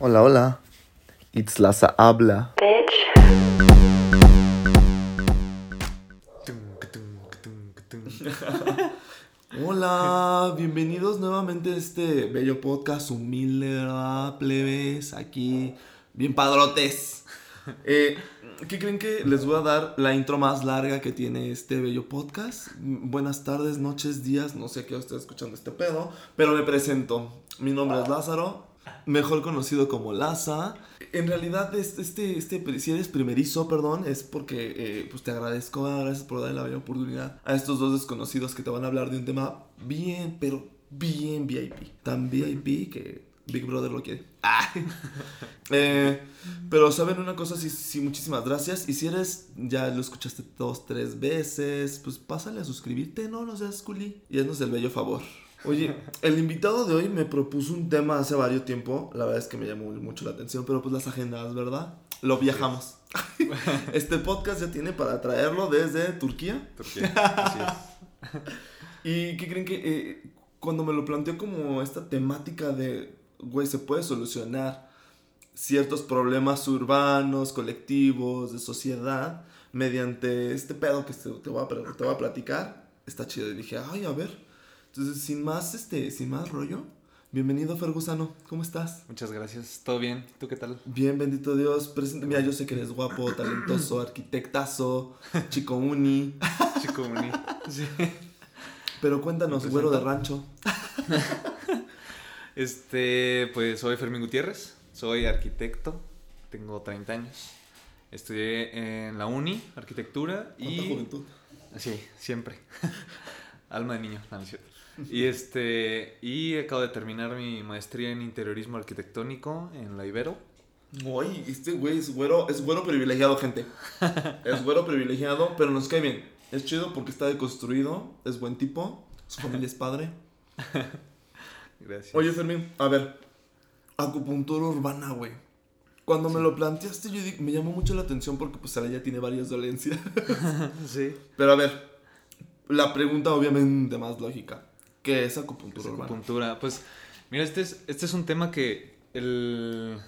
Hola, hola. It's Laza habla. Hola, bienvenidos nuevamente a este bello podcast humilde, ¿verdad? Plebes, aquí, bien padrotes. Eh, ¿Qué creen que les voy a dar la intro más larga que tiene este bello podcast? Buenas tardes, noches, días, no sé a qué estoy escuchando este pedo, pero me presento. Mi nombre es Lázaro, mejor conocido como Laza. En realidad, este, este, este, si eres primerizo, perdón, es porque eh, pues te agradezco, gracias por darle la oportunidad a estos dos desconocidos que te van a hablar de un tema bien, pero bien VIP. Tan VIP que Big Brother lo quiere. Eh, pero saben una cosa, sí, sí, muchísimas gracias. Y si eres, ya lo escuchaste dos, tres veces, pues pásale a suscribirte, no, no seas culi. Y haznos el bello favor. Oye, el invitado de hoy me propuso un tema hace varios tiempo. La verdad es que me llamó mucho la atención, pero pues las agendas, ¿verdad? Lo viajamos. Este podcast ya tiene para traerlo desde Turquía. Turquía, así es. ¿Y qué creen que eh, cuando me lo planteó como esta temática de, güey, se puede solucionar ciertos problemas urbanos, colectivos, de sociedad, mediante este pedo que te, voy a, te voy a platicar? Está chido. Y dije, ay, a ver, entonces, sin más, este, sin más rollo, bienvenido Fergusano, ¿cómo estás? Muchas gracias, ¿todo bien? ¿Tú qué tal? Bien, bendito Dios. Presente, mira, yo sé que eres guapo, talentoso, arquitectazo, chico uni. chico uni, sí. Pero cuéntanos, güero de rancho. este, pues soy Fermín Gutiérrez, soy arquitecto, tengo 30 años. Estudié en la uni, arquitectura y... juventud? Sí, siempre. Alma de niño, no, es cierto. Y este y acabo de terminar mi maestría en interiorismo arquitectónico en la Ibero. Uy, este güey es güero, es güero privilegiado, gente. Es güero privilegiado, pero nos cae bien. Es chido porque está deconstruido, es buen tipo, su familia es padre. Gracias. Oye, Fermín, a ver, acupuntura urbana, güey. Cuando me lo planteaste, yo me llamó mucho la atención porque pues ahora ya tiene varias dolencias. sí. Pero a ver, la pregunta obviamente más lógica. ¿Qué es acupuntura Acupuntura, pues mira, este es, este es un tema que el...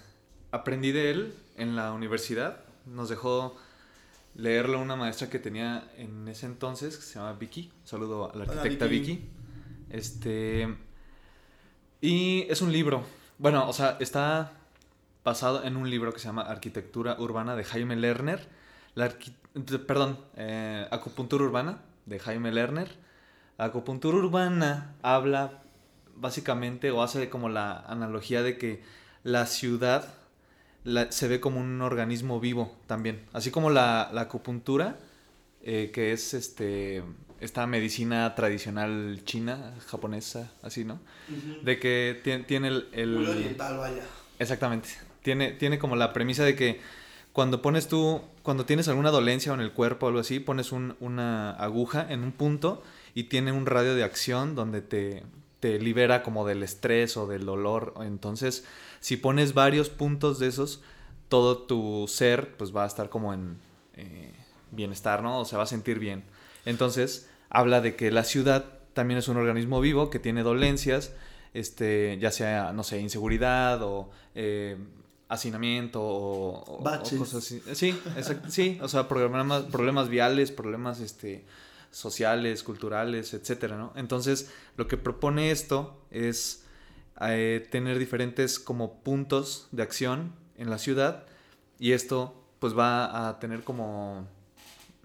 aprendí de él en la universidad. Nos dejó leerlo una maestra que tenía en ese entonces, que se llama Vicky. saludo a la arquitecta Vicky. Este... Y es un libro. Bueno, o sea, está basado en un libro que se llama Arquitectura Urbana de Jaime Lerner. La Perdón, eh, Acupuntura Urbana de Jaime Lerner acupuntura urbana habla básicamente o hace como la analogía de que la ciudad se ve como un organismo vivo también. Así como la, acupuntura, eh, que es este esta medicina tradicional china, japonesa, así, ¿no? De que tiene, el... el... oriental, vaya. Exactamente. Tiene, tiene como la premisa de que cuando pones tú, cuando tienes alguna dolencia en el cuerpo o algo así, pones una aguja en un punto y tiene un radio de acción donde te, te libera como del estrés o del dolor. Entonces, si pones varios puntos de esos, todo tu ser pues va a estar como en eh, bienestar, ¿no? O se va a sentir bien. Entonces, habla de que la ciudad también es un organismo vivo que tiene dolencias, este, ya sea, no sé, inseguridad o eh, hacinamiento o, cosas así. Sí, sí, o sea, problemas, problemas viales, problemas este, sociales, culturales, etcétera, ¿no? Entonces, lo que propone esto es eh, tener diferentes como puntos de acción en la ciudad y esto pues va a tener como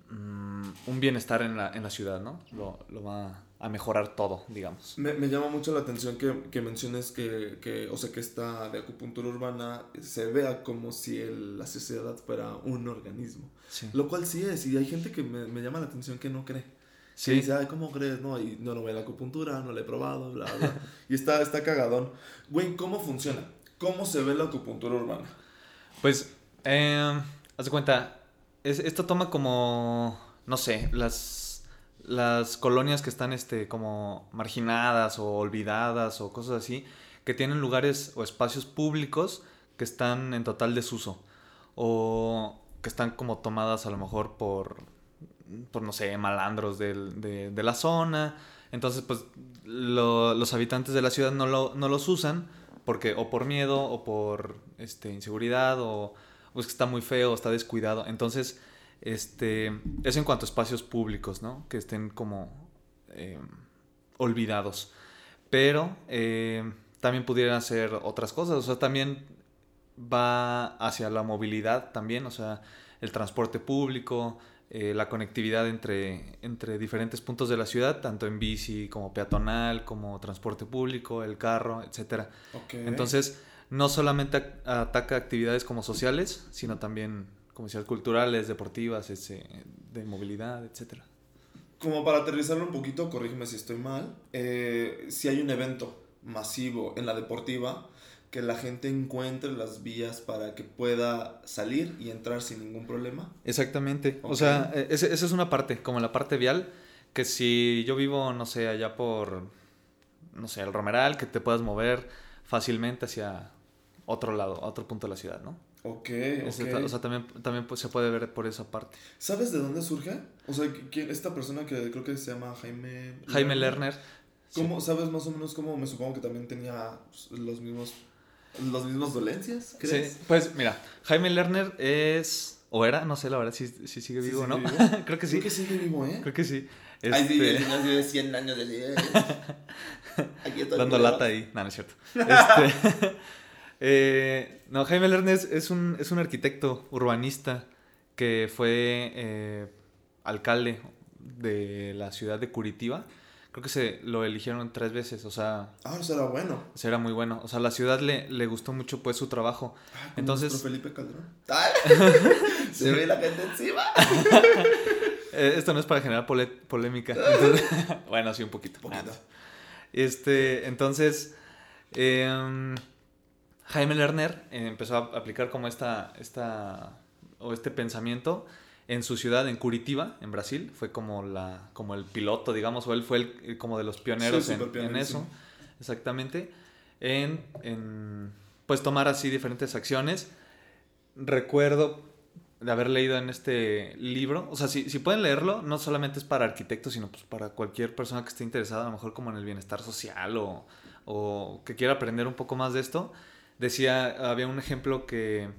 mm, un bienestar en la, en la ciudad, ¿no? Lo, lo, va a mejorar todo, digamos. Me, me llama mucho la atención que, que menciones que, que, o sea, que esta de acupuntura urbana se vea como si la sociedad fuera un organismo. Lo cual sí es, y hay gente que me, me llama la atención que no cree. Sí. dice, ay, ¿cómo crees? No, y no, no voy a la acupuntura, no la he probado, bla, bla. y está, está cagadón. Güey, ¿cómo funciona? ¿Cómo se ve la acupuntura urbana? Pues, eh, haz de cuenta, es, esto toma como, no sé, las, las colonias que están este, como marginadas o olvidadas o cosas así, que tienen lugares o espacios públicos que están en total desuso o que están como tomadas a lo mejor por por no sé, malandros de, la zona. Entonces, pues los habitantes de la ciudad no, lo, no los usan Porque o por miedo o por este, inseguridad o, o es que está muy feo o está descuidado. Entonces, este, eso en cuanto a espacios públicos, ¿no? Que estén como eh, olvidados. Pero eh, también pudieran ser otras cosas. O sea, también va hacia la movilidad también. O sea, el transporte público, eh, la conectividad entre, entre diferentes puntos de la ciudad, tanto en bici como peatonal, como transporte público, el carro, etc. Entonces, no solamente ataca actividades como sociales, sino también, como decía, culturales, deportivas, ese, de movilidad, etc. Como para aterrizarlo un poquito, corrígeme si estoy mal, eh, si hay un evento masivo en la deportiva, que la gente encuentre las vías para que pueda salir y entrar sin ningún problema. Exactamente. O sea, e-, esa es una parte, como la parte vial, que si yo vivo, no sé, allá por, no sé, el Romeral, que te puedas mover fácilmente hacia otro lado, otro punto de la ciudad, ¿no? Ok, O sea, también, también pues, se puede ver por esa parte. ¿Sabes de dónde surge? O sea, ¿quién, esta persona que creo que se llama Jaime... Jaime Lerner. ¿Cómo, ¿Sabes más o menos cómo? Me supongo que también tenía pues, los mismos ¿Los mismos dolencias? ¿crees? Sí, pues mira, Jaime Lerner es. O era, no sé la verdad si, si sigue vivo o no. Creo que sí. Creo que sigue vivo, ¿eh? Creo que sí. Este... Ay, sí, este de 100 años de Aquí Dando lata ahí. No, no es cierto. Este... eh, no, Jaime Lerner es un, es un arquitecto urbanista que fue eh, alcalde de la ciudad de Curitiba creo que se lo eligieron tres veces, o sea... Ah, eso era bueno. Eso era muy bueno. O sea, la ciudad le, le gustó mucho pues su trabajo. Ah, Entonces... Felipe Calderón. se ve la gente encima. Eh, esto no es para generar polémica. bueno, sí, un poquito. poquito. Este, entonces... Em, Jaime Lerner empezó a aplicar como esta, esta, o este pensamiento en su ciudad, en Curitiba, en Brasil. Fue como, la, como el piloto, digamos, o él fue el, como de los pioneros en, eso. Exactamente. En, en, pues tomar así diferentes acciones. Recuerdo de haber leído en este libro, o sea, si, si pueden leerlo, no solamente es para arquitectos, sino pues para cualquier persona que esté interesada, a lo mejor como en el bienestar social o, o que quiera aprender un poco más de esto. Decía, había un ejemplo que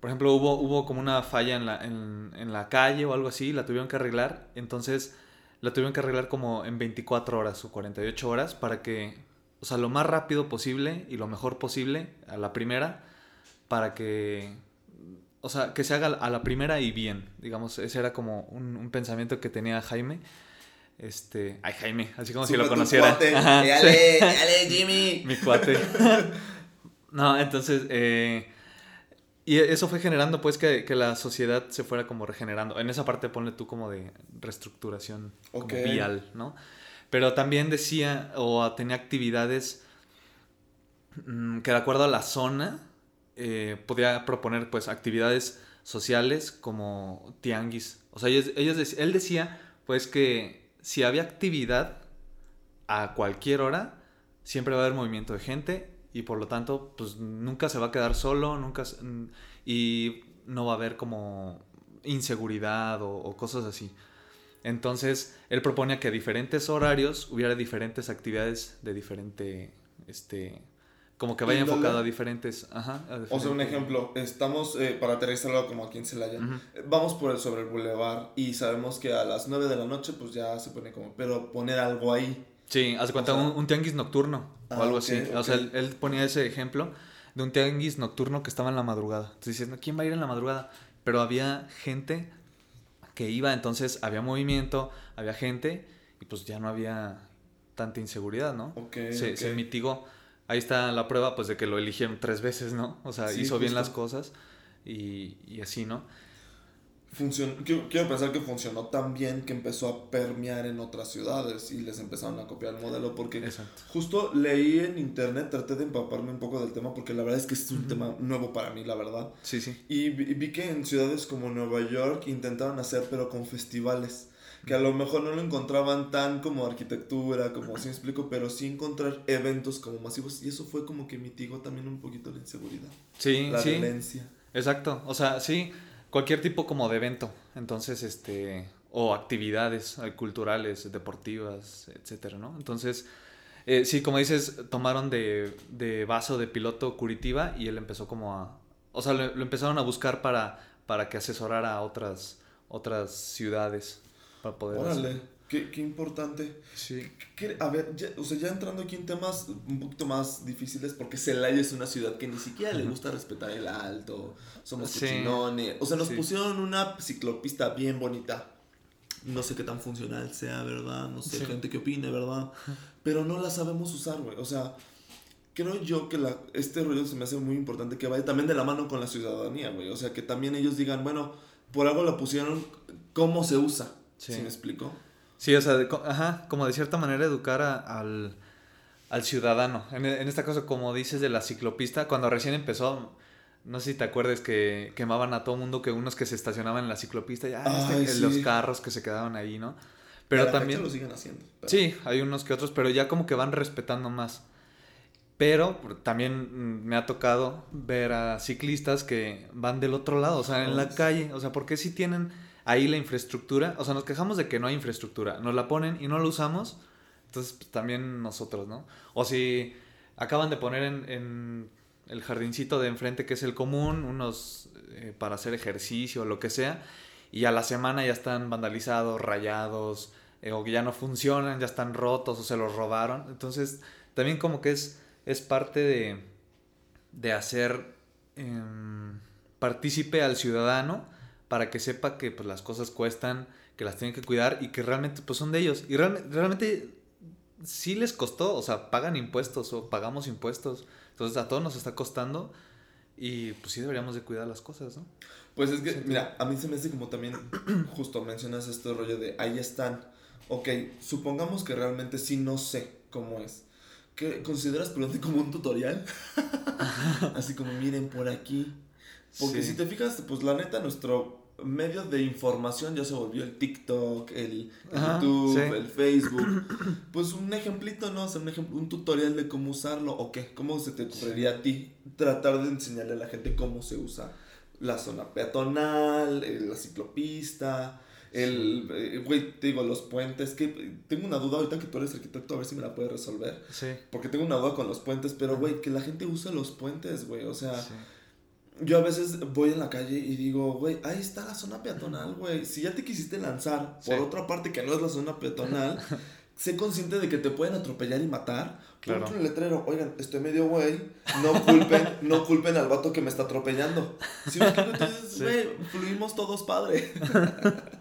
por ejemplo, hubo, hubo como una falla en la, en, la calle o algo así, la tuvieron que arreglar, entonces la tuvieron que arreglar como en 24 horas o 48 horas para que, o sea, lo más rápido posible y lo mejor posible a la primera, para que, o sea, que se haga a la primera y bien, digamos, ese era como un, pensamiento que tenía Jaime. Este, ay Jaime, así como si lo conociera. dale, dale, Jimmy. Mi cuate. no, entonces, eh, y eso fue generando pues que, la sociedad se fuera como regenerando. En esa parte ponle tú como de reestructuración vial, ¿no? Pero también decía o tenía actividades mm, que de acuerdo a la zona eh, podía proponer pues actividades sociales como tianguis. O sea, ellos, él decía pues que si había actividad a cualquier hora, siempre va a haber movimiento de gente y por lo tanto, pues nunca se va a quedar solo, nunca y no va a haber como inseguridad o, cosas así. Entonces, él proponía que a diferentes horarios hubiera diferentes actividades de diferente, este, como que vaya enfocado a diferentes, ajá, O sea, un ejemplo, estamos, eh, para aterrizarlo como aquí en Celaya, vamos por el, sobre el boulevard y sabemos que a las 9 de la noche pues ya se pone como, pero poner algo ahí Sí, hace cuenta un, tianguis nocturno o ah, algo así. O sea, él, ponía ese ejemplo de un tianguis nocturno que estaba en la madrugada. Entonces dices, ¿quién va a ir en la madrugada? Pero había gente que iba, entonces había movimiento, había gente y pues ya no había tanta inseguridad, ¿no? se, se, mitigó. Ahí está la prueba, pues, de que lo eligieron tres veces, ¿no? O sea, hizo bien las cosas y, y así, ¿no? Quiero, pensar que funcionó tan bien que empezó a permear en otras ciudades y les empezaron a copiar el modelo porque justo leí en internet, traté de empaparme un poco del tema porque la verdad es que es un tema nuevo para mí, la verdad. Sí, sí. Y vi, que en ciudades como Nueva York intentaron hacer pero con festivales que a lo mejor no lo encontraban tan como arquitectura, como así explico, pero sí encontrar eventos como masivos y eso fue como que mitigó también un poquito la inseguridad. Sí, la violencia. Exacto, o sea, sí, cualquier tipo como de evento. Entonces, este, o actividades culturales, deportivas, etcétera, ¿no? Entonces, Eh, sí, como dices, tomaron de, de vaso de piloto Curitiba y él empezó como a... O sea, lo, lo empezaron a buscar para, para que asesorara a otras, otras ciudades. Para poder... hacer- Órale, qué, qué importante. Sí. ¿Qué- A ver, ya, o sea, ya entrando aquí en temas un poquito más difíciles, porque Celaya es una ciudad que ni siquiera le gusta respetar el alto, somos Sí. cochinones. O sea, nos Sí. pusieron una ciclopista bien bonita. No sé qué tan funcional sea, ¿verdad? No sé, Sí. gente que opine, ¿verdad? Pero no la sabemos usar, güey. O sea, creo yo que la, este rollo se me hace muy importante que vaya también de la mano con la ciudadanía, güey. O sea, que también ellos digan, bueno, por algo la pusieron, ¿cómo se usa? Sí. ¿Sí me explico? Sí, o sea, de ajá, como de cierta manera educar a- al, al ciudadano. En, en este caso, como dices de la ciclopista, cuando recién empezó, no sé si te acuerdas que quemaban a todo mundo que unos que se estacionaban en la ciclopista y ah, Ay, este- sí. los carros que se quedaban ahí, ¿no? A Pero la también... lo siguen haciendo. pero- Sí, hay unos que otros, pero ya como que van respetando más. Pero también me ha tocado ver a ciclistas que van del otro lado, o sea, en la calle. O sea, ¿por qué si tienen ahí la infraestructura? O sea, nos quejamos de que no hay infraestructura. Nos la ponen y no la usamos. Entonces, pues, también nosotros, ¿no? O si acaban de poner en, el jardincito de enfrente, que es el común, unos eh, para hacer ejercicio o lo que sea, y a la semana ya están vandalizados, rayados, eh, o que ya no funcionan, ya están rotos o se los robaron. Entonces, también como que es, es parte de, de hacer em, partícipe al ciudadano para que sepa que pues, las cosas cuestan, que las tienen que cuidar y que realmente pues, son de ellos. Y realmente, realmente sí les costó, o sea, pagan impuestos o pagamos impuestos. Entonces a todos nos está costando y pues sí deberíamos de cuidar las cosas, ¿no? Pues es que, Sí. mira, a mí se me hace como también, justo mencionas este rollo de ahí están. Ok, supongamos que realmente sí no sé cómo es. ¿Qué consideras prudente como un tutorial? Así como miren por aquí. Porque Sí. si te fijas, pues la neta, nuestro medio de información ya se volvió el TikTok, el Ajá, YouTube, sí. el Facebook. Pues un ejemplito, ¿no? O sea, un, ejemplo, un tutorial de cómo usarlo. ¿O qué? ¿Cómo se te ocurriría a ti tratar de enseñarle a la gente cómo se usa la zona peatonal, la ciclopista? El, eh, güey, te digo, los puentes, que eh, tengo una duda ahorita que tú eres arquitecto, a ver si me la puedes resolver. Sí. Porque tengo una duda con los puentes, pero, güey, que la gente use los puentes, güey, o sea... sí. Yo a veces voy en la calle y digo, güey, ahí está la zona peatonal, güey. Si ya te quisiste lanzar por Sí. otra parte que no es la zona peatonal, sé consciente de que te pueden atropellar y matar. Claro. Un letrero, oigan, estoy medio güey, no culpen, no culpen al vato que me está atropellando. ¿Sí me explico? Entonces, Sí. güey, fluimos todos padre.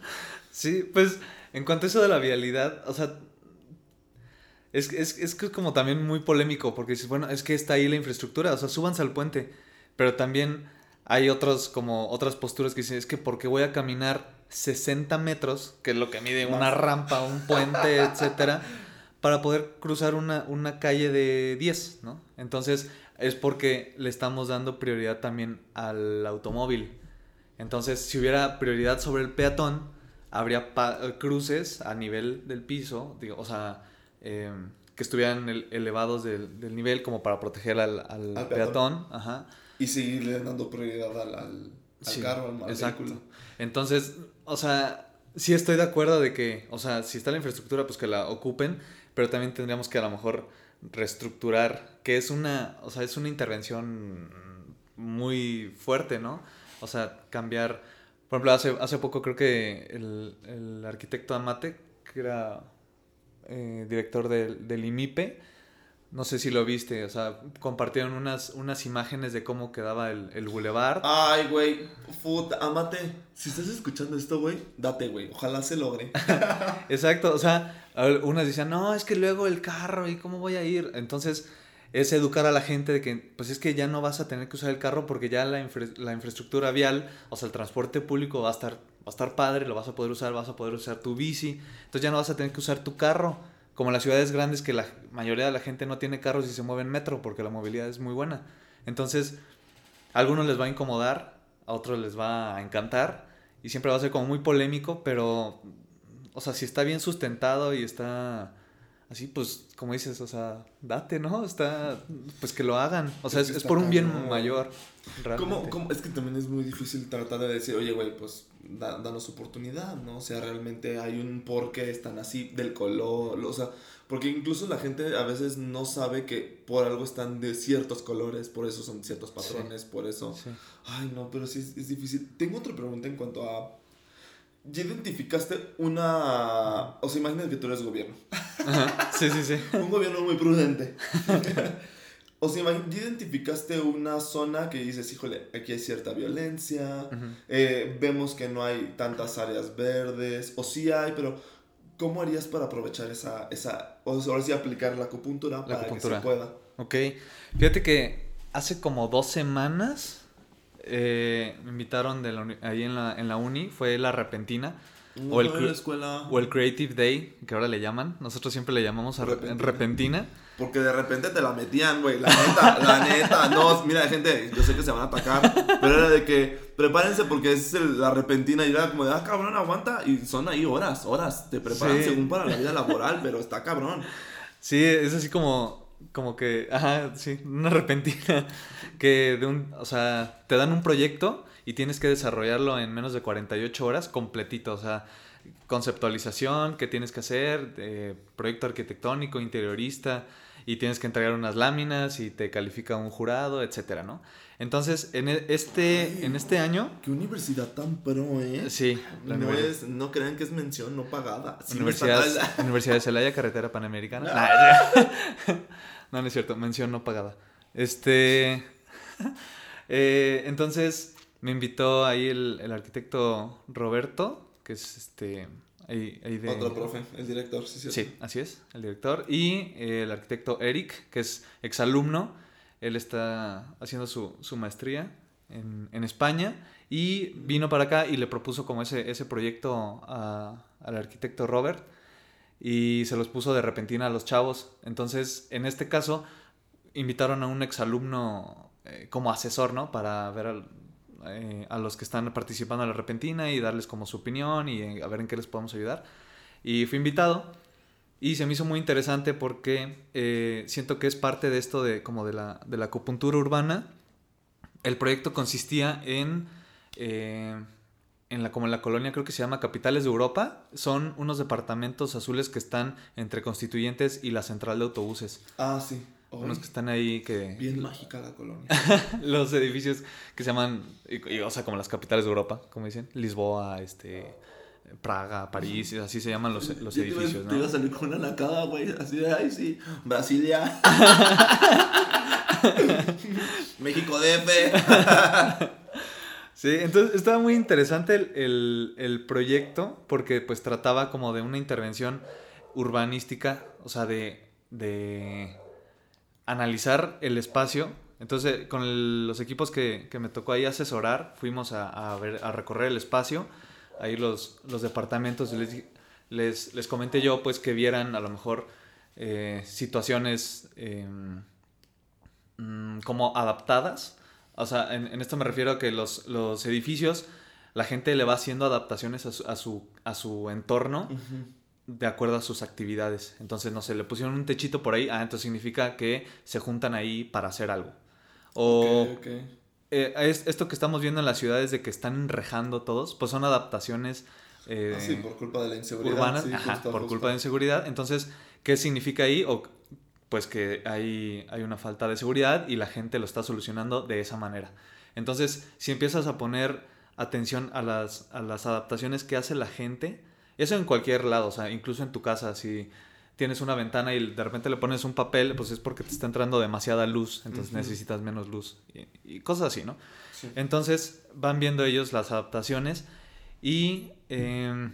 Sí, pues en cuanto a eso de la vialidad, o sea, es, es, es que es como también muy polémico, porque dices, bueno, es que está ahí la infraestructura, o sea, súbanse al puente, pero también hay otros, como otras posturas que dicen, es que porque voy a caminar 60 metros, que es lo que mide una rampa, un puente, etcétera, para poder cruzar una, una calle de 10, ¿no? Entonces, es porque le estamos dando prioridad también al automóvil. Entonces, si hubiera prioridad sobre el peatón, habría cruces a nivel del piso, digo, o sea, eh, que estuvieran el- elevados del, del nivel como para proteger al, al Al peatón. peatón. Ajá. Y seguirle dando prioridad al, al, al Sí, carro, al, al exacto. vehículo. Entonces, o sea, sí estoy de acuerdo de que, o sea, si está la infraestructura, pues que la ocupen, pero también tendríamos que a lo mejor reestructurar, que es una, o sea, es una intervención muy fuerte, ¿no? O sea, cambiar, por ejemplo, hace, hace poco creo que el, el arquitecto Amate, que era eh, director del, del IMIPE, no sé si lo viste, o sea, compartieron unas, unas imágenes de cómo quedaba el, el boulevard. Ay, güey, food, amate. Si estás escuchando esto, güey, date, güey. Ojalá se logre. Exacto, o sea, unas decían, no, es que luego el carro y cómo voy a ir. Entonces, es educar a la gente de que, pues es que ya no vas a tener que usar el carro porque ya la, infra- la infraestructura vial, o sea, el transporte público va a estar, va a estar padre, lo vas a poder usar, vas a poder usar tu bici. Entonces ya no vas a tener que usar tu carro. Como las ciudades grandes que la mayoría de la gente no tiene carros y se mueve en metro porque la movilidad es muy buena. Entonces, a algunos les va a incomodar, a otros les va a encantar y siempre va a ser como muy polémico, pero, o sea, si está bien sustentado y está así, pues, como dices, o sea, date, ¿no? Está, pues que lo hagan. O sea, Es por un bien mayor. ¿Cómo, Es que también es muy difícil tratar de decir, oye, güey, pues da- danos oportunidad, ¿no? O sea, realmente hay un por qué están así, del color, o sea, porque incluso la gente a veces no sabe que por algo están de ciertos colores, por eso son ciertos patrones, por eso... Sí. Ay, no, pero sí es, es difícil. Tengo otra pregunta en cuanto a... ¿Ya identificaste una... O sea, imagina que tú eres gobierno. Ajá, sí, sí, sí. Un gobierno muy prudente. o sea, ¿ya identificaste una zona que dices, híjole, aquí hay cierta violencia, eh, vemos que no hay tantas áreas verdes, o sí hay, pero ¿cómo harías para aprovechar esa, esa o sea, ahora sí aplicar la acupuntura para acupuntura. que se pueda? Ok. Fíjate que hace como dos semanas eh, me invitaron de la ahí en la, en la uni, fue la repentina. O el la escuela, O el Creative Day, que ahora le llaman. Nosotros siempre le llamamos a re- Repentina. repentina. porque de repente te la metían, güey, la neta, la neta, no, mira, gente, yo sé que se van a atacar, pero era de que prepárense porque es el- la repentina y era como de, ah, cabrón, aguanta, y son ahí horas, horas, te preparan Sí. según para la vida laboral, pero está cabrón. Sí, es así como, como que, ajá, sí, una repentina. Que de un, o sea, te dan un proyecto y tienes que desarrollarlo en menos de 48 horas completito. O sea, conceptualización, qué tienes que hacer, eh, proyecto arquitectónico, interiorista, y tienes que entregar unas láminas y te califica un jurado, etcétera, ¿no? Entonces, en e- este, en este año, Qué universidad tan pro, ¿eh? sí, no, es, no crean que es mención no pagada. Sí Universidad, de Celaya, Carretera Panamericana. No, no es cierto, mención no pagada. Este. eh, entonces me invitó ahí el, el arquitecto Roberto, que es este. Ahí, ahí de. Otro profe, el director, sí, sí. Sí, así es, el director. Y eh, el arquitecto Eric, que es exalumno. Él está haciendo su, su maestría en, en España. Y vino para acá y le propuso como ese, ese proyecto a- al arquitecto Robert. Y se los puso de repentina a los chavos. Entonces, en este caso, invitaron a un exalumno eh, como asesor, ¿no? Para ver al- eh, a los que están participando en la repentina y darles como su opinión y eh, a ver en qué les podemos ayudar. Y fui invitado y se me hizo muy interesante porque eh, siento que es parte de esto de como de la, de la acupuntura urbana. El proyecto consistía en, en la, como en la colonia creo que se llama Capitales de Europa. Son unos departamentos azules que están entre Constituyentes y la central de autobuses. Ah, sí. Unos que están ahí que... Bien mágica la colonia. los edificios que se llaman, y- y, o sea, como las capitales de Europa, como dicen, Lisboa, este, Praga, París, así se llaman los, los te edificios, Te iba a ¿no? salir con una nacada, güey. Así de, ay, sí. Brasilia. México DF. Sí, entonces estaba muy interesante el, el- el proyecto porque pues trataba como de una intervención urbanística, o sea, de, de analizar el espacio. Entonces, con el- los equipos que, que me tocó ahí asesorar, fuimos a, a ver, a recorrer el espacio, ahí los, los departamentos, les, les, les comenté yo pues que vieran a lo mejor eh, situaciones mm, como adaptadas. O sea, en, en esto me refiero a que los, los edificios, la gente le va haciendo adaptaciones a su, a su, a su entorno de acuerdo a sus actividades. Entonces, no sé, le pusieron un techito por ahí, ah, entonces significa que se juntan ahí para hacer algo. O eh, es- esto que estamos viendo en las ciudades de que están enrejando todos, pues son adaptaciones eh, Ah, sí, por culpa de la inseguridad. urbanas, sí, ajá, justo, por justo. culpa de inseguridad. Entonces, ¿qué significa ahí? O, pues que hay, hay una falta de seguridad y la gente lo está solucionando de esa manera. Entonces, si empiezas a poner atención a las, a las adaptaciones que hace la gente, eso en cualquier lado, o sea, incluso en tu casa, si tienes una ventana y de repente le pones un papel, pues es porque te está entrando demasiada luz, entonces necesitas menos luz y, y cosas así, ¿no? Sí. Entonces van viendo ellos las adaptaciones y em,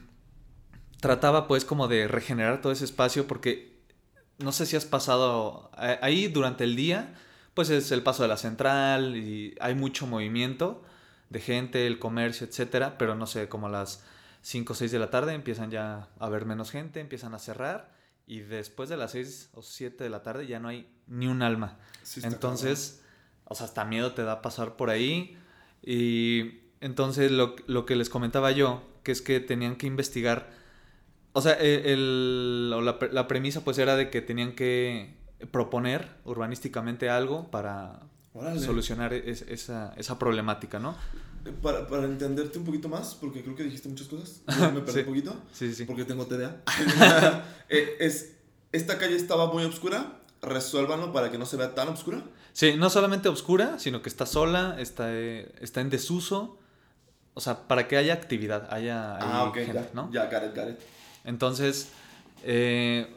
trataba pues como de regenerar todo ese espacio porque no sé si has pasado ahí durante el día, pues es el paso de la central y hay mucho movimiento de gente, el comercio, etcétera, pero no sé, como las 5 o 6 de la tarde empiezan ya a haber menos gente, empiezan a cerrar y después de las 6 o 7 de la tarde ya no hay ni un alma. Sí, Entonces, o sea, hasta miedo te da pasar por ahí. Y entonces lo, lo que les comentaba yo, que es que tenían que investigar O sea, e, el, o la, la premisa pues era de que tenían que proponer urbanísticamente algo para Órale. solucionar es- esa, esa problemática, ¿no? Eh, Para, para entenderte un poquito más, porque creo que dijiste muchas cosas. me perdí Sí. un poquito. Sí, sí, sí. Porque tengo TDA. Eh, es, esta calle estaba muy oscura. Resuélvanlo para que no se vea tan oscura. Sí, no solamente oscura, sino que está sola, está, eh, está en desuso. O sea, para que haya actividad, haya ah, ok, gente, ya. ¿no? Ya, got it, got it. Entonces, eh,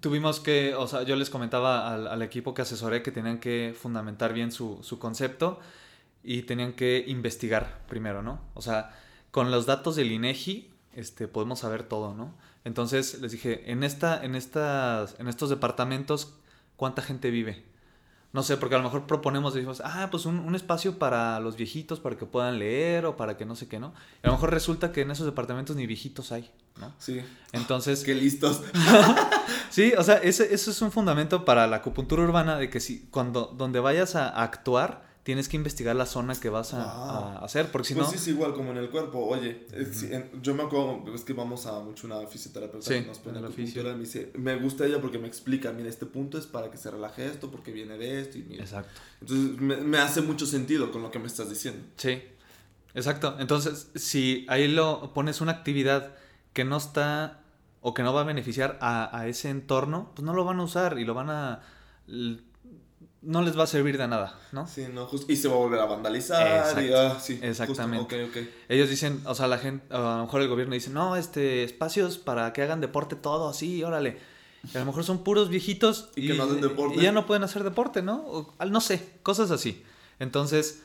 tuvimos que, o sea, yo les comentaba al, al equipo que asesoré que tenían que fundamentar bien su, su concepto y tenían que investigar primero, ¿no? O sea, con los datos del INEGI, este, podemos saber todo, ¿no? Entonces les dije, en, esta, en, estas, en estos departamentos, ¿cuánta gente vive? No sé, porque a lo mejor proponemos, decimos, ah, pues un, un espacio para los viejitos, para que puedan leer o para que no sé qué, ¿no? Y a lo mejor resulta que en esos departamentos ni viejitos hay, ¿no? Sí. Entonces, Qué listos. sí, o sea, ese, eso es un fundamento para la acupuntura urbana de que si cuando donde vayas a actuar, tienes que investigar la zona que vas a, hacer, porque si pues no... sí, es igual como en el cuerpo. Oye, si en- yo me acuerdo, es que vamos a mucho una fisioterapeuta Sí, que nos pone acupuntura, y me dice, me gusta ella porque me explica, mira, este punto es para que se relaje esto, porque viene de esto, y mira. Exacto. Entonces, me, me hace mucho sentido con lo que me estás diciendo. Sí, exacto. Entonces, si ahí lo pones una actividad que no está o que no va a beneficiar a, a ese entorno, pues no lo van a usar y lo van a... No les va a servir de nada, ¿no? Sí, no, justo. Y se va a volver a vandalizar. y, Exacto. ah, sí, Exactamente. ok, ok. Ellos dicen, o sea, la gente, a lo mejor el gobierno dice, no, este, espacios para que hagan deporte todo así, órale. Y a lo mejor son puros viejitos Y que no hacen deporte. y ya no pueden hacer deporte, ¿no? O, al- no sé, cosas así. Entonces,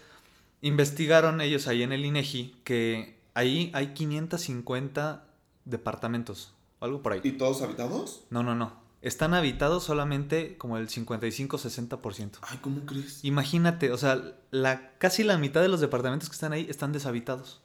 investigaron ellos ahí en el INEGI que ahí hay 550 departamentos, o algo por ahí. ¿Y todos habitados? No, no, no. Están habitados solamente como el 55-60%. Ay, ¿cómo crees? Imagínate, o sea, la, casi la mitad de los departamentos que están ahí están deshabitados.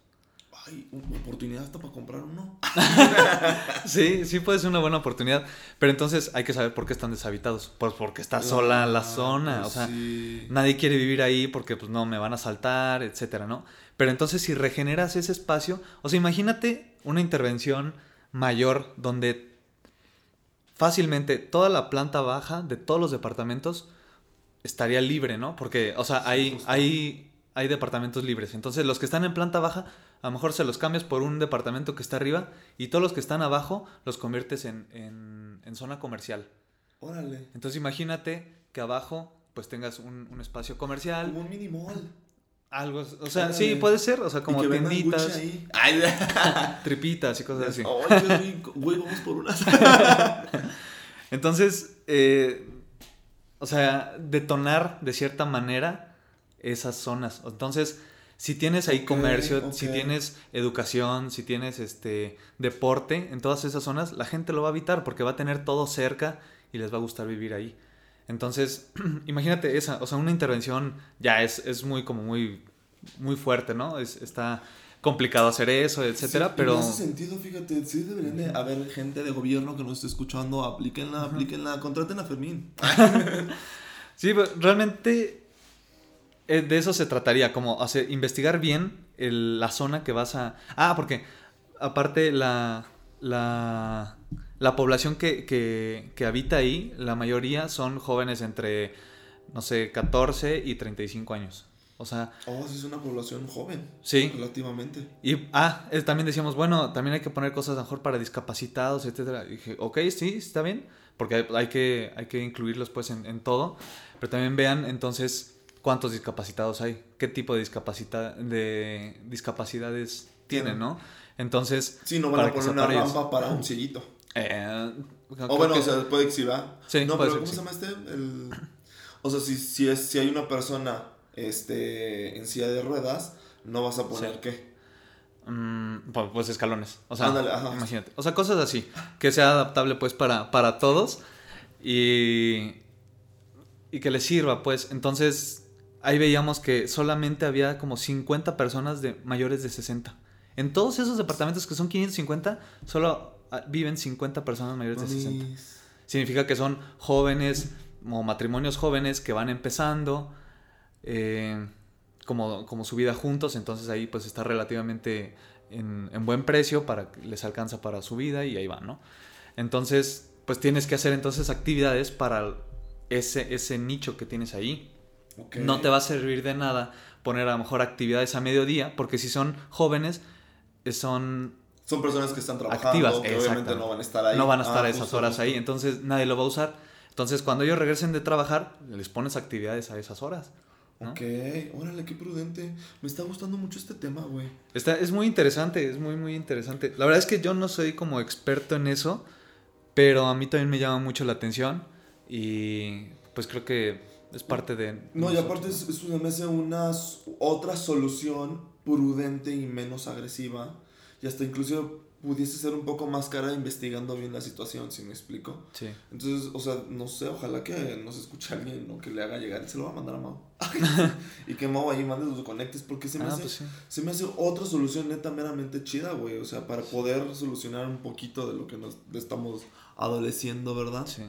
Ay, oportunidad hasta para comprar uno. Sí, sí puede ser una buena oportunidad. Pero entonces hay que saber por qué están deshabitados. Pues porque está sola la Ah, zona. pues o sea, sí. nadie quiere vivir ahí porque pues no, me van a saltar, etcétera, ¿no? Pero entonces si regeneras ese espacio, o sea, imagínate una intervención mayor donde fácilmente toda la planta baja de todos los departamentos estaría libre, ¿no? Porque, o sea, hay, hay, hay departamentos libres. Entonces, los que están en planta baja, a lo mejor se los cambias por un departamento que está arriba y todos los que están abajo los conviertes en, en- en zona comercial. Órale. Entonces, imagínate que abajo pues tengas un, un espacio comercial, Como un mini mall. Algo, o sea, sí, puede ser, o sea, como tienditas, ahí. Ay, tripitas y cosas así. Ay, qué rico. Güey, vamos por unas. Entonces, eh, o sea, detonar de cierta manera esas zonas. Entonces, si tienes ahí comercio, si tienes educación, si tienes este deporte en todas esas zonas, la gente lo va a evitar porque va a tener todo cerca y les va a gustar vivir ahí. Entonces, imagínate esa, o sea, una intervención ya es, es muy como muy muy fuerte, ¿no? Es, está complicado hacer eso, etcétera, Sí, pero me hace sentido, fíjate. Sí, deberían de haber gente de gobierno que nos esté escuchando. Aplíquenla, aplíquenla. Contraten a Fermín. Sí, pero realmente eh, de eso se trataría, como hacer, investigar bien el- la zona que vas a... Ah, porque aparte la, la, la población que, que, que habita ahí, la mayoría son jóvenes entre, no sé, 14 y 35 años. O sea, Oh, es una población joven. sí. Relativamente. Y, ah, también decíamos, bueno, también hay que poner cosas mejor para discapacitados, etcétera. Y dije, ok, sí, está bien, porque hay, hay que, hay que incluirlos pues en, en todo. Pero también vean entonces cuántos discapacitados hay, qué tipo de, discapacita de discapacidades tienen, ¿no? Entonces, Sí, no van a poner una rampa para un cieguito. Eh, O bueno, que- o sea, puede que sí no, puede pero ser ¿cómo se llama este? El... O sea, si, si, es, si hay una persona este, en silla de ruedas, no vas a poner Sí. qué. Mm, pu- pues escalones. O sea, Ándale, imagínate. O sea, cosas así. Que sea adaptable pues para, para todos. Y, y que les sirva pues. Entonces, ahí veíamos que solamente había como 50 personas de mayores de 60. En todos esos departamentos que son 550, solo ah, viven 50 personas mayores de 60. Mamis. Significa que son jóvenes o matrimonios jóvenes que van empezando eh, como, como su vida juntos, entonces ahí pues está relativamente en, en buen precio para les alcanza para su vida y ahí van, ¿no? Entonces, pues tienes que hacer entonces actividades para ese, ese nicho que tienes ahí. No te va a servir de nada poner a lo mejor actividades a mediodía, porque si son jóvenes, son Son personas que están trabajando, activas, que obviamente no van a estar ahí. no van a estar Ah, esas justo, horas justo. ahí, entonces nadie lo va a usar. Entonces cuando ellos regresen de trabajar, les pones actividades a esas horas. ¿no? Ok, órale, qué prudente. Me está gustando mucho este tema, güey. Está, es muy interesante, es muy, muy interesante. La verdad es que yo no soy como experto en eso, pero a mí también me llama mucho la atención y pues creo que es parte de... No, y aparte es, es una s- otra solución prudente y menos agresiva. Y hasta inclusive pudiese ser un poco más cara investigando bien la situación, si me explico. Sí. Entonces, o sea, no sé, ojalá que nos escuche alguien o que le haga llegar. Se lo va a mandar a Mau. y que Mau ahí mande sus conectes porque se me, Ah, hace, pues sí. se me hace otra solución neta meramente chida, güey. O sea, para poder solucionar un poquito de lo que nos estamos adoleciendo, ¿verdad? Sí.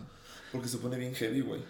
Porque se pone bien heavy, güey.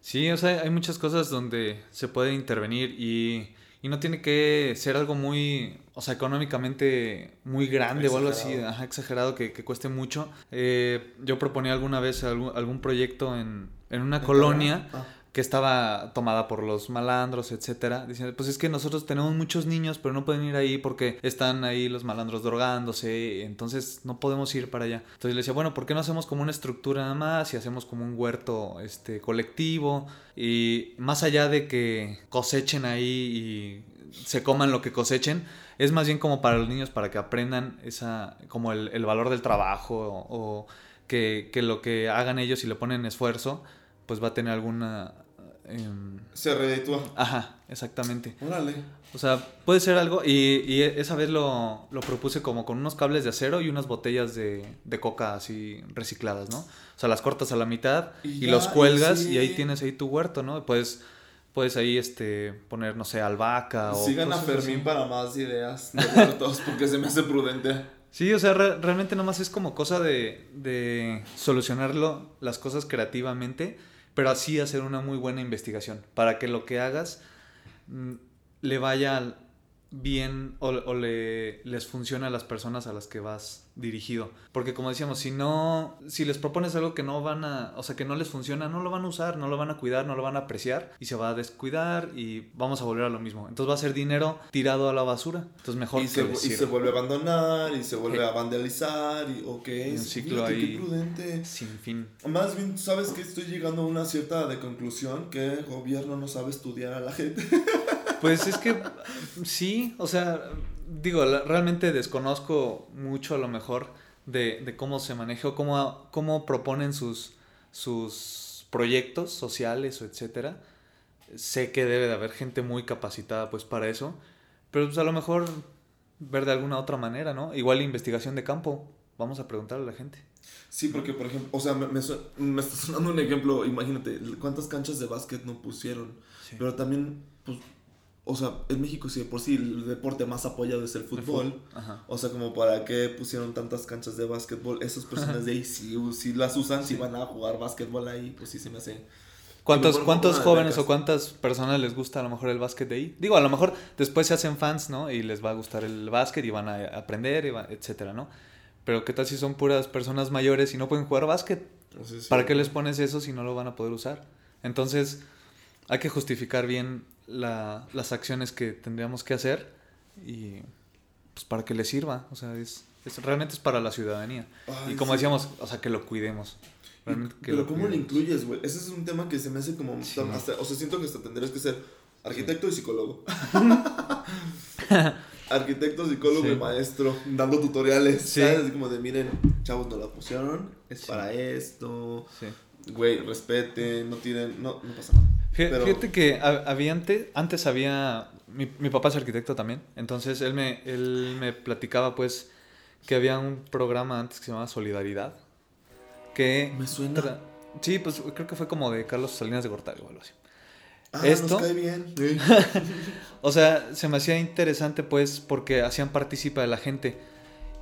Sí, o sea, hay muchas cosas donde se puede intervenir y, y no tiene que ser algo muy, o sea, económicamente muy grande o algo así, Exagerado. ajá, exagerado, que, que cueste mucho. Eh, yo proponía alguna vez algún, algún proyecto en, en una colonia Ah. Que estaba tomada por los malandros, etcétera, diciendo, pues es que nosotros tenemos muchos niños, pero no pueden ir ahí porque están ahí los malandros drogándose, entonces no podemos ir para allá. Entonces le decía, bueno, ¿por qué no hacemos como una estructura nada más y hacemos como un huerto este colectivo y más allá de que cosechen ahí y se coman lo que cosechen, es más bien como para los niños para que aprendan esa como el, valor del trabajo o, o que, que lo que hagan ellos y le ponen esfuerzo pues va a tener alguna... em, Se reditúa. ajá, exactamente. Órale. O sea, puede ser algo, y, y esa vez lo, lo propuse como con unos cables de acero y unas botellas de, de coca así recicladas, ¿no? O sea, las cortas a la mitad Y y, ya, los cuelgas y y, ahí tienes ahí tu huerto, ¿no? Puedes, puedes ahí este, poner, no sé, albahaca o... Sigan a así. Fermín para más ideas de huertos porque se me hace prudente. Sí, o sea, re- realmente nomás es como cosa de, de solucionarlo, las cosas creativamente, pero así hacer una muy buena investigación, para que lo que hagas mm, le vaya bien o, o le, les funcione a las personas a las que vas dirigido. Porque como decíamos, si no, si les propones algo que no van a, o sea, que no les funciona, no lo van a usar, no lo van a cuidar, no lo van a apreciar y se va a descuidar y vamos a volver a lo mismo. Entonces va a ser dinero tirado a la basura. Entonces mejor Y que se, y se vuelve a abandonar y se vuelve Sí. a vandalizar y ok. un ciclo ahí. Qué prudente. Sin fin. Más bien, ¿sabes que Estoy llegando a una cierta de conclusión que el gobierno no sabe estudiar a la gente. Pues es que sí, o sea, digo, realmente desconozco mucho a lo mejor de, de cómo se maneja o cómo, cómo proponen sus, sus proyectos sociales o etcétera. Sé que debe de haber gente muy capacitada pues para eso, pero pues a lo mejor ver de alguna otra manera, ¿no? Igual investigación de campo, vamos a preguntarle a la gente. Sí, porque por ejemplo, o sea, me, me está sonando un ejemplo, imagínate, cuántas canchas de básquet no pusieron. Sí. Pero también, pues, o sea, en México sí, de por sí el deporte más apoyado es el fútbol. Ajá. O sea, como para qué pusieron tantas canchas de básquetbol. Esas personas de ahí sí las usan, si Sí. van a jugar básquetbol ahí, pues sí se me hace. ¿Cuántos, cuántos jóvenes o cuántas personas les gusta a lo mejor el básquet de ahí? Digo, a lo mejor después se hacen fans, ¿no? Y les va a gustar el básquet y van a aprender, y va- etcétera, ¿no? Pero ¿qué tal si son puras personas mayores y no pueden jugar básquet? si- ¿Para qué les pones eso si no lo van a poder usar? Entonces, hay que justificar bien la- las acciones que tendríamos que hacer y pues para que les sirva. O sea, es, es- realmente es para la ciudadanía. Ay, y como sí. decíamos, o sea, que lo cuidemos. Realmente que Pero lo ¿cómo le cuidemos. incluyes, güey? Ese es un tema que se me hace como... Sí. hasta- o sea, siento que hasta tendrías que ser arquitecto y psicólogo. arquitecto, psicólogo y maestro, dando tutoriales. Sí. ¿sabes? Así como de, miren, chavos, no la pusieron, es para esto. Sí. Güey, respeten, no tiren, no, no pasa nada. Pero- Fíjate que ha- había antes, antes había, mi, mi papá es arquitecto también, entonces él me, él me platicaba pues que había un programa antes que se llamaba Solidaridad, que... Me suena. Sí, pues creo que fue como de Carlos Salinas de Gortari o algo así. Ah, esto- nos cae bien. Sí. O sea, se me hacía interesante pues porque hacían participa de la gente.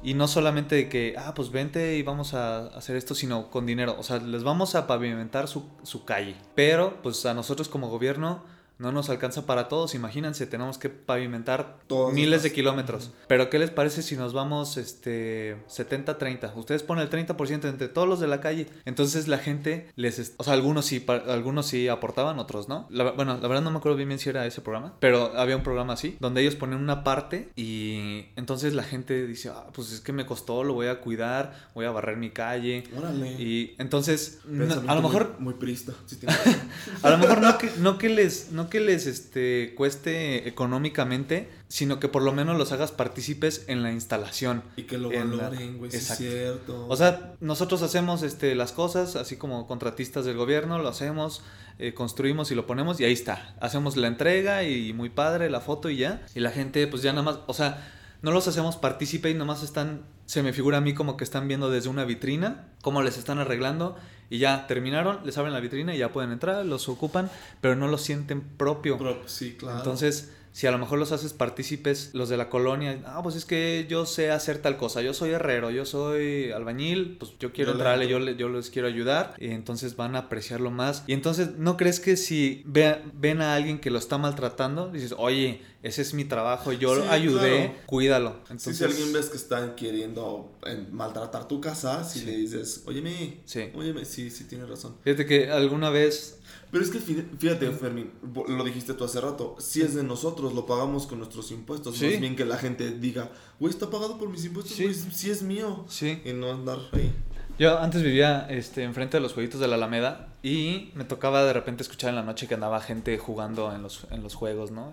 Y no solamente de que, ah, pues vente y vamos a hacer esto, sino con dinero. O sea, les vamos a pavimentar su, su calle. Pero, pues a nosotros como gobierno no nos alcanza para todos. Imagínense, tenemos que pavimentar miles de kilómetros. Pero ¿qué les parece si nos vamos este 70-30? Ustedes ponen el 30% entre todos los de la calle. Entonces la gente les... O sea, algunos sí, algunos sí aportaban, otros no. La- bueno, la verdad no me acuerdo bien, bien si era ese programa. Pero había un programa así, donde ellos ponen una parte y entonces la gente dice, ah, pues es que me costó, lo voy a cuidar, voy a barrer mi calle. Órale. Y entonces, no- a lo mejor Muy, muy prista. a lo mejor no que, no que les, no que les este, cueste económicamente, sino que por lo menos los hagas partícipes en la instalación. y que lo valoren, güey. Es cierto. O sea, nosotros hacemos este, las cosas, así como contratistas del gobierno, lo hacemos, eh, construimos y lo ponemos y ahí está. Hacemos la entrega y muy padre la foto y ya. Y la gente pues ya nada más, o sea, no los hacemos partícipe y nada más están, se me figura a mí como que están viendo desde una vitrina cómo les están arreglando y ya terminaron, les abren la vitrina y ya pueden entrar, los ocupan, pero no lo sienten propio. Sí, claro. Entonces, si a lo mejor los haces partícipes, los de la colonia, ah, pues es que yo sé hacer tal cosa, yo soy herrero, yo soy albañil, pues yo quiero Yo entrarle, yo, le- yo les quiero ayudar, y entonces van a apreciarlo más. Y entonces, ¿no crees que si ve- ven a alguien que lo está maltratando, dices, oye, ese es mi trabajo, yo Sí, lo ayudé, claro. cuídalo? Sí, si alguien ves que están queriendo maltratar tu casa, si Sí. le dices, óyeme, Sí. óyeme, sí, sí, tienes razón. Fíjate que alguna vez Pero es que fí- fíjate, Fermín, lo dijiste tú hace rato, si es de nosotros, lo pagamos con nuestros impuestos. Sí. Más bien que la gente diga, güey, está pagado por mis impuestos, Sí. güey, sí es mío. Sí. Y no andar ahí. Yo antes vivía este, enfrente de los jueguitos de la Alameda y me tocaba de repente escuchar en la noche que andaba gente jugando en los, en los juegos, ¿no?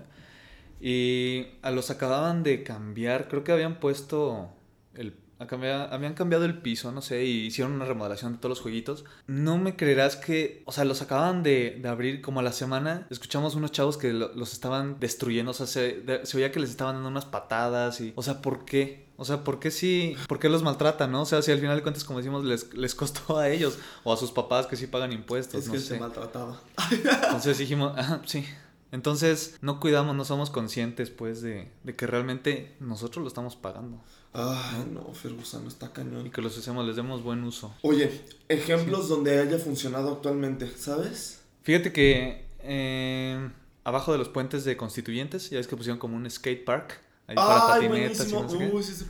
Y a los acababan de cambiar, creo que habían puesto el... cambiar- habían cambiado el piso, no sé, y hicieron una remodelación de todos los jueguitos. No me creerás que, o sea, los acababan de, de abrir como a la semana. Escuchamos unos chavos que lo- los estaban destruyendo, o sea, se, de- se veía que les estaban dando unas patadas y, o sea, ¿por qué? O sea, ¿por qué sí? ¿Por qué los maltratan, no? O sea, si al final de cuentas, como decimos, les, les costó a ellos o a sus papás que sí pagan impuestos, es no que sé. se maltrataba. Entonces dijimos, ajá, sí. Entonces, no cuidamos, no somos conscientes, pues, de, de que realmente nosotros lo estamos pagando. Ay, no, Ferguson está Y cañón. que los usemos, les demos buen uso. Oye, ejemplos donde haya funcionado actualmente, ¿sabes? Fíjate que eh, abajo de los puentes de constituyentes, ya ves que pusieron como un skate park. Ahí para patinetas y no sé. Uy, sí, sí.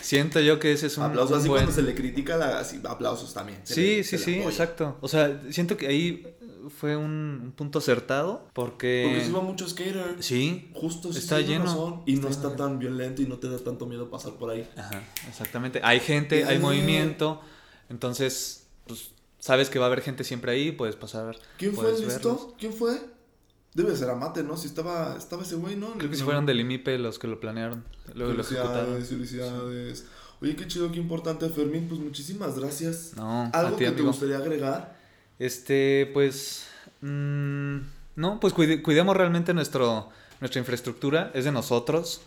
Siento yo que ese es un, Aplausos, un así buen... cuando se le critica, la, así, aplausos también. se Sí, le- sí, sí, apoya. exacto. O sea, siento que ahí fue un, un punto acertado porque... Porque si va mucho skater. Sí, Justo sí Está lleno. razón, y no Está está tan violento y no te da tanto miedo pasar por ahí. Ajá, exactamente. Hay gente, hay Eh. movimiento, entonces, pues, sabes que va a haber gente siempre ahí, puedes pasar. ¿Quién fue puedes el verlos. listo? ¿Quién fue? Debe ser Amate, ¿no? Si estaba, estaba ese güey, ¿no? Creo que si fueron del IMIPE los que lo planearon, luego lo. Felicidades, felicidades. Oye, qué chido, qué importante, Fermín. Pues muchísimas gracias. No, ¿Algo a ti, que te amigo. gustaría agregar? Este, pues, mm, no, pues cuide- cuidemos realmente nuestro, nuestra infraestructura, es de nosotros.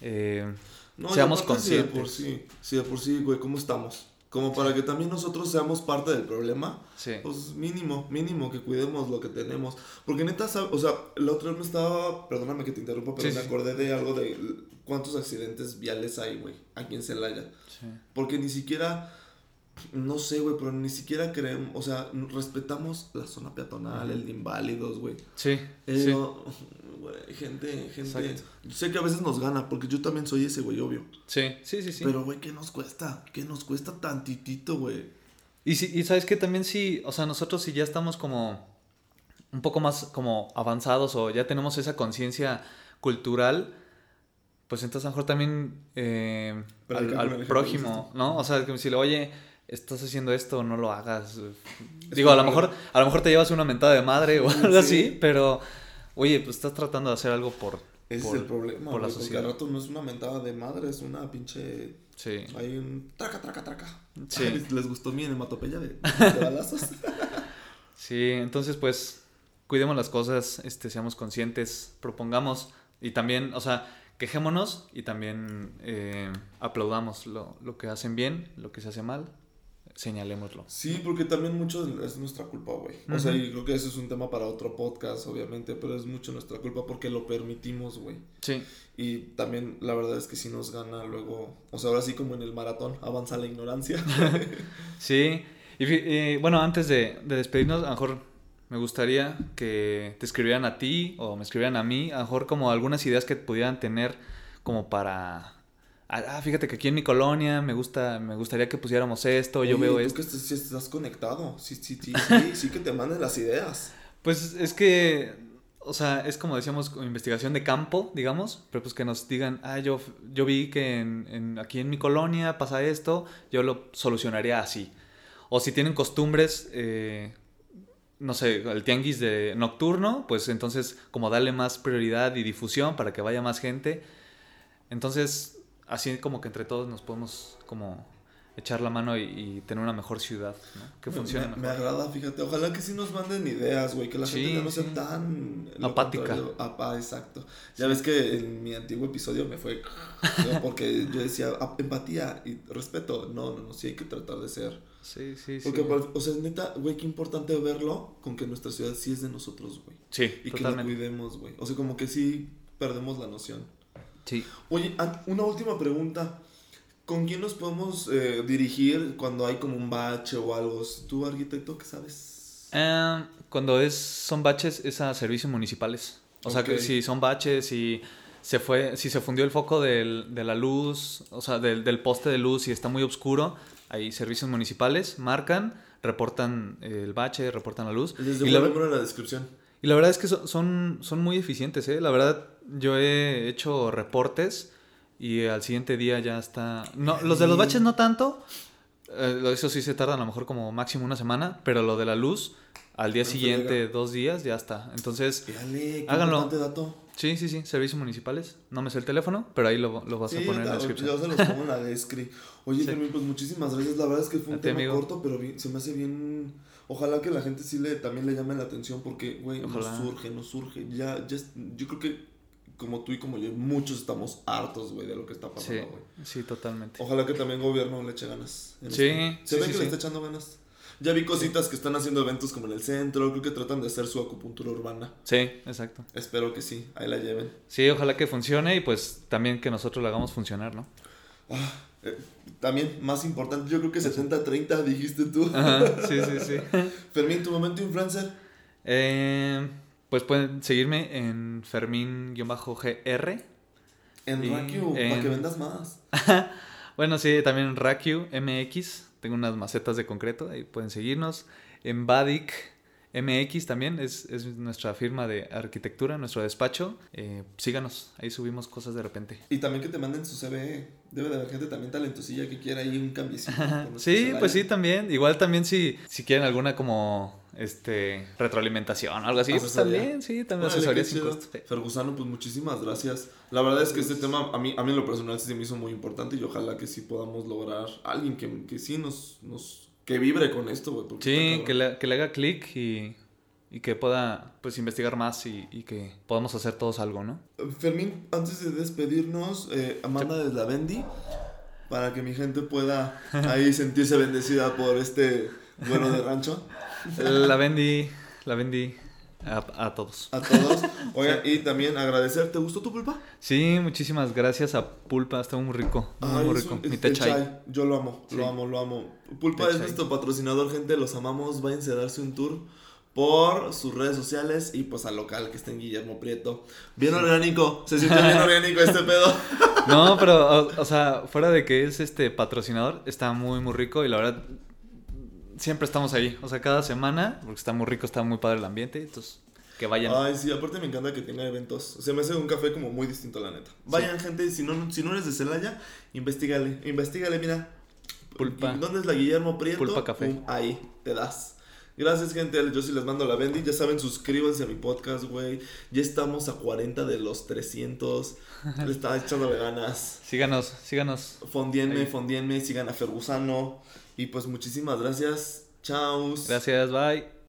Eh, No, Seamos aparte, Si de por conscientes. sí, si de por sí, güey, ¿cómo estamos? Como para que también nosotros seamos parte del problema. sí. Pues mínimo, mínimo que cuidemos lo que tenemos. Porque neta, o sea, la otra vez me estaba, perdóname que te interrumpa, pero Sí, me acordé de algo de cuántos accidentes viales hay, güey, aquí en Celaya. sí. Porque ni siquiera, no sé, güey, pero ni siquiera creemos, o sea, respetamos la zona peatonal, el de inválidos, güey. Sí, Eh, sí. no, güey, gente, gente. Exacto. Sé que a veces nos gana, porque yo también soy ese, güey, obvio. Sí, sí, sí, sí. Pero, güey, ¿qué nos cuesta? ¿Qué nos cuesta tantitito, güey? Y, si, y sabes que también sí, o sea, nosotros si ya estamos como un poco más como avanzados o ya tenemos esa conciencia cultural, pues entonces a lo mejor también eh, al, prójimo, ¿no? O sea, que decirle, oye, estás haciendo esto, no lo hagas. Digo, a lo mejor, a lo mejor te llevas una mentada de madre o algo Sí. así, pero oye, pues estás tratando de hacer algo por, Ese por- es el problema, por la güey, porque sociedad. al rato no es una mentada de madre, es una pinche... Sí. Hay un traca, traca, traca. Sí. ¿Les, les gustó mi de, de balazos? Sí, entonces pues cuidemos las cosas, este, seamos conscientes, propongamos y también, o sea, quejémonos y también eh, aplaudamos lo, lo que hacen bien, lo que se hace mal, señalémoslo. sí, porque también mucho es nuestra culpa, güey. O sea, y creo que eso es un tema para otro podcast, obviamente, pero es mucho nuestra culpa porque lo permitimos, güey. Sí, Y también la verdad es que si nos gana luego, o sea, ahora sí como en el maratón, avanza la ignorancia. sí. Y eh, bueno, antes de, de despedirnos, a lo mejor Me gustaría que te escribieran a ti o me escribieran a mí, a lo mejor como algunas ideas que pudieran tener como para ah, fíjate que aquí en mi colonia me gusta me gustaría que pusiéramos esto, yo veo tú esto. que estás, sí estás conectado, sí, sí, sí, sí, sí que te manden las ideas. Pues es que o sea, es como decíamos, investigación de campo, digamos, pero pues que nos digan, ah, yo, yo vi que en, en, aquí en mi colonia pasa esto, yo lo solucionaría así. O si tienen costumbres, eh, no sé, el tianguis de nocturno, pues entonces como darle más prioridad y difusión para que vaya más gente. Entonces, así como que entre todos nos podemos como echar la mano y, tener una mejor ciudad, ¿no? Que funcione me, me, agrada, fíjate. Ojalá que sí nos manden ideas, güey. Que la gente ya no sea tan... Apática. Exacto. Ya ves que en mi antiguo episodio me fue... porque yo decía empatía y respeto. No, no, no. Sí hay que tratar de ser Sí, sí, Porque, o sea, neta, güey, qué importante verlo con que nuestra ciudad sí es de nosotros, güey. Sí, Y que la cuidemos, güey. O sea, como que sí perdemos la noción. Sí. Oye, una última pregunta. ¿Con quién nos podemos eh, dirigir cuando hay como un bache o algo? ¿Tú, arquitecto, qué sabes? Em, cuando es, son baches, es a servicios municipales. O sea, que si son baches y se fue, si se fundió el foco del, de la luz, o sea, del, del poste de luz y está muy oscuro, hay servicios municipales, marcan, reportan el bache, reportan la luz. Les y la, en la descripción. Y la verdad es que son, son muy eficientes, ¿eh? La verdad, yo he hecho reportes y al siguiente día ya está... No, los de los baches no tanto, eh, eso sí se tarda a lo mejor como máximo una semana, pero lo de la luz, al día siguiente, dos días, ya está. Entonces, háganlo. Dato. Sí, sí, sí, servicios municipales. No me sé el teléfono, pero ahí lo, lo vas a poner en la descripción. Yo se los pongo en la descripción. Oye, también, pues muchísimas gracias. La verdad es que fue un tema corto, pero se me hace bien. Ojalá que la gente sí le también le llame la atención porque, güey, nos surge, nos surge. Ya, ya, yo creo que como tú y como yo, muchos estamos hartos, güey, de lo que está pasando, güey. Sí, totalmente. Ojalá que también el gobierno le eche ganas. Sí. Se sí, ve que le está echando ganas. Ya vi cositas que están haciendo eventos como en el centro, creo que tratan de hacer su acupuntura urbana. Sí, exacto. Espero que sí, ahí la lleven. Sí, ojalá que funcione y pues también que nosotros la hagamos funcionar, ¿no? Ah, eh, también, más importante, yo creo que 70-30 dijiste tú. Ajá, sí, sí, sí. Fermín, ¿tu momento influencer? Eh, pues pueden seguirme en Fermín-GR. En Rakyu, para que vendas más. bueno, sí, también en Rakyu MX tengo unas macetas de concreto, ahí pueden seguirnos. En Badic MX también es, es nuestra firma de arquitectura, nuestro despacho. Eh, síganos, ahí subimos cosas de repente. Y también que te manden su CV. Debe de haber gente también talentosilla que quiera ahí un cambio. sí, pues sí, también. Igual también si, si quieren alguna como este retroalimentación o algo así, pues también, sí, también asesoría sin Fergusano, pues muchísimas gracias. La verdad es que este tema a mí, a mí en lo personal sí me hizo muy importante y ojalá que sí podamos lograr alguien que, que sí nos, nos que vibre con esto, güey. Sí, que le, que le haga clic y, y, que pueda pues investigar más y, y, que podamos hacer todos algo, ¿no? Fermín, antes de despedirnos, eh, Amanda de la Bendy, para que mi gente pueda ahí sentirse bendecida por este bueno de rancho. La Bendy, la Bendy. A, todos. A todos. Oye, y también agradecer. ¿Te gustó tu pulpa? Sí, muchísimas gracias a Pulpa. Está muy rico. Muy, rico. Mi té chai. Yo lo amo, lo amo, lo amo. Pulpa es nuestro patrocinador, gente. Los amamos. Váyanse a darse un tour por sus redes sociales y pues al local que está en Guillermo Prieto. Bien orgánico, se siente bien orgánico este pedo. No, pero, o, sea, fuera de que es este patrocinador, está muy, muy rico y la verdad siempre estamos ahí. O sea, cada semana, porque está muy rico, está muy padre el ambiente. Entonces, que vayan. Ay, sí, aparte me encanta que tenga eventos. O sea, me hace un café como muy distinto, la neta. Vayan, gente, si no, si no eres de Celaya, investigale. Investigale, mira. Pulpa. ¿Dónde es la Guillermo Prieto? Pulpa Café. ahí, te das. Gracias, gente. Yo sí les mando la Bendy. Ya saben, suscríbanse a mi podcast, güey. Ya estamos a 40 de los 300. Le estaba echando ganas. Síganos, síganos. Fondienme, fondienme. Sigan a Fergusano. Y pues muchísimas gracias. Chao. Gracias, bye.